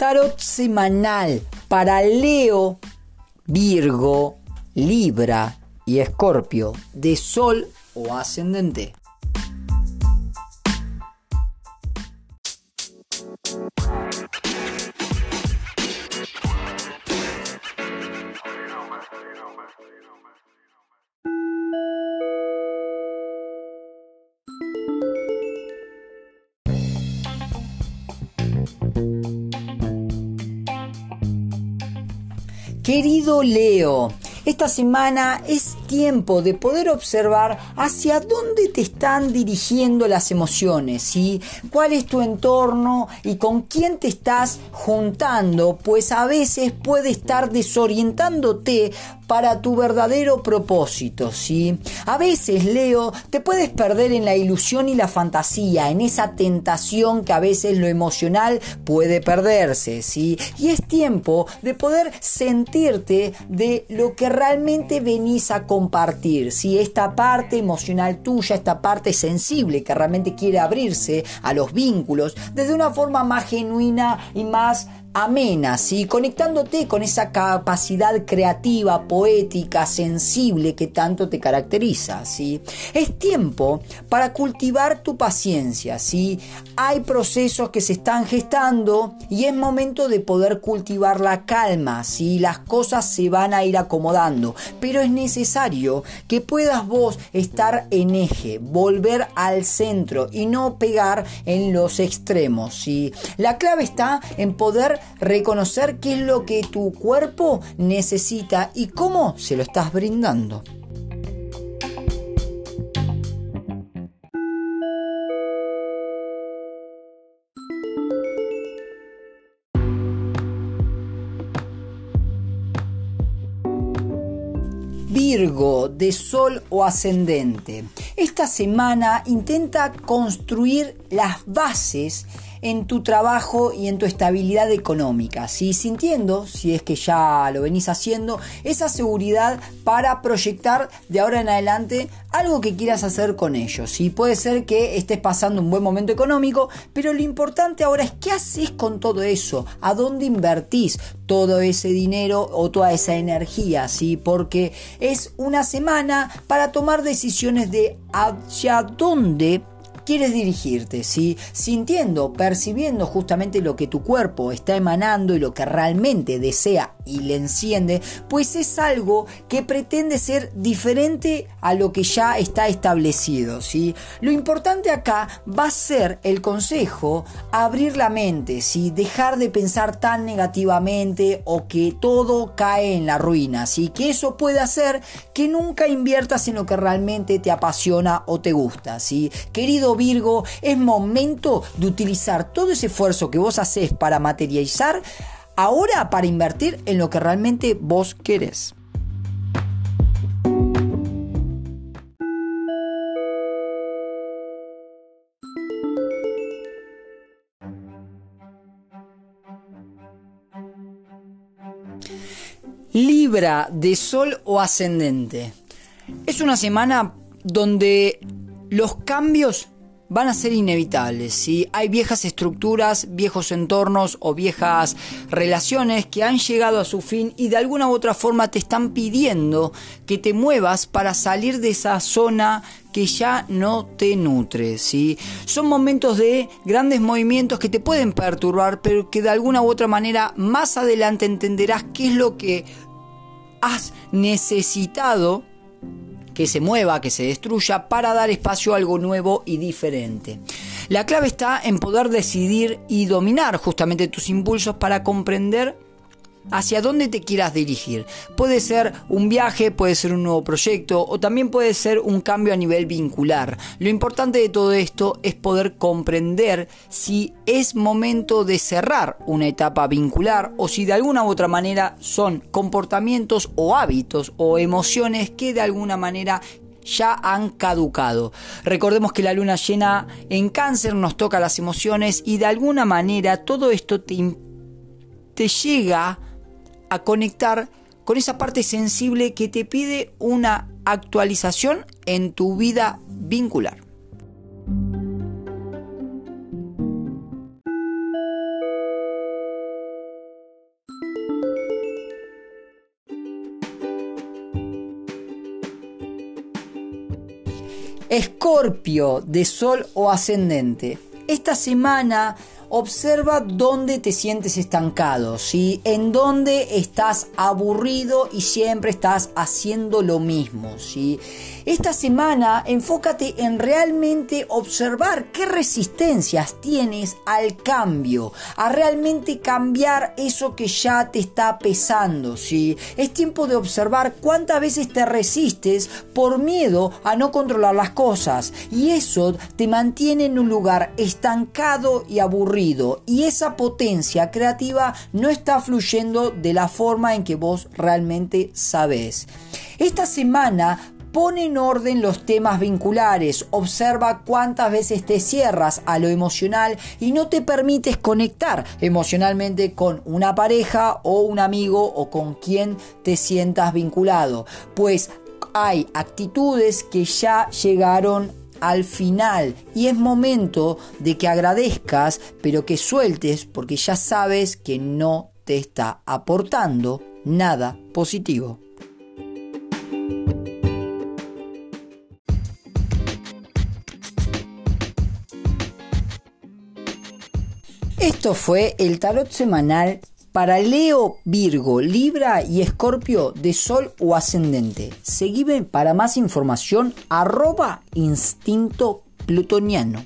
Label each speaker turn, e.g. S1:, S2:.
S1: Tarot semanal para Leo, Virgo, Libra y Escorpio de Sol o Ascendente. Querido Leo, esta semana es tiempo de poder observar hacia dónde te están dirigiendo las emociones, ¿sí? cuál es tu entorno y con quién te estás juntando, pues a veces puede estar desorientándote para tu verdadero propósito, ¿sí? A veces, Leo, te puedes perder en la ilusión y la fantasía, en esa tentación que a veces lo emocional puede perderse, ¿sí? Y es tiempo de poder sentirte de lo que realmente venís a compartir, ¿sí? Esta parte emocional tuya, esta parte sensible que realmente quiere abrirse a los vínculos desde una forma más genuina y más amena, ¿sí? conectándote con esa capacidad creativa, poética, sensible que tanto te caracteriza. ¿sí? Es tiempo para cultivar tu paciencia. ¿sí? Hay procesos que se están gestando y es momento de poder cultivar la calma. ¿sí? Las cosas se van a ir acomodando, pero es necesario que puedas vos estar en eje, volver al centro y no pegar en los extremos. ¿sí? La clave está en poder reconocer qué es lo que tu cuerpo necesita y cómo se lo estás brindando. Virgo de Sol o Ascendente. Esta semana intenta construir las bases en tu trabajo y en tu estabilidad económica. ¿sí? Sintiendo, si es que ya lo venís haciendo, esa seguridad para proyectar de ahora en adelante algo que quieras hacer con ellos. ¿sí? Puede ser que estés pasando un buen momento económico, pero lo importante ahora es qué haces con todo eso, a dónde invertís todo ese dinero o toda esa energía, ¿sí? porque es una semana para tomar decisiones de hacia dónde quieres dirigirte, ¿sí? sintiendo, percibiendo justamente lo que tu cuerpo está emanando y lo que realmente desea y le enciende, pues es algo que pretende ser diferente a lo que ya está establecido. ¿sí? Lo importante acá va a ser el consejo, abrir la mente, ¿sí? dejar de pensar tan negativamente o que todo cae en la ruina, ¿sí? que eso puede hacer que nunca inviertas en lo que realmente te apasiona o te gusta. ¿sí? Querido Virgo, es momento de utilizar todo ese esfuerzo que vos haces para materializar ahora para invertir en lo que realmente vos querés. Libra de Sol o Ascendente. Es una semana donde los cambios van a ser inevitables. si Hay viejas estructuras, viejos entornos o viejas relaciones que han llegado a su fin y de alguna u otra forma te están pidiendo que te muevas para salir de esa zona que ya no te nutre, ¿sí? Son momentos de grandes movimientos que te pueden perturbar, pero que de alguna u otra manera más adelante entenderás qué es lo que has necesitado que se mueva, que se destruya, para dar espacio a algo nuevo y diferente. La clave está en poder decidir y dominar justamente tus impulsos para comprender hacia dónde te quieras dirigir. Puede ser un viaje, puede ser un nuevo proyecto o también puede ser un cambio a nivel vincular. Lo importante de todo esto es poder comprender si es momento de cerrar una etapa vincular o si de alguna u otra manera son comportamientos o hábitos o emociones que de alguna manera ya han caducado. Recordemos que la luna llena en cáncer nos toca las emociones y de alguna manera todo esto te, te llega a conectar con esa parte sensible que te pide una actualización en tu vida vincular. Escorpio de Sol o Ascendente. Esta semana observa dónde te sientes estancado, ¿sí? en dónde estás aburrido y siempre estás haciendo lo mismo. ¿sí? Esta semana enfócate en realmente observar qué resistencias tienes al cambio, a realmente cambiar eso que ya te está pesando. ¿sí? Es tiempo de observar cuántas veces te resistes por miedo a no controlar las cosas y eso te mantiene en un lugar estancado y aburrido y esa potencia creativa no está fluyendo de la forma en que vos realmente sabés. Esta semana Pone en orden los temas vinculares, observa cuántas veces te cierras a lo emocional y no te permites conectar emocionalmente con una pareja o un amigo o con quien te sientas vinculado, pues hay actitudes que ya llegaron al final y es momento de que agradezcas pero que sueltes porque ya sabes que no te está aportando nada positivo. Esto fue el tarot semanal para Leo, Virgo, Libra y Escorpio de Sol o Ascendente. Seguime para más información arroba instinto plutoniano.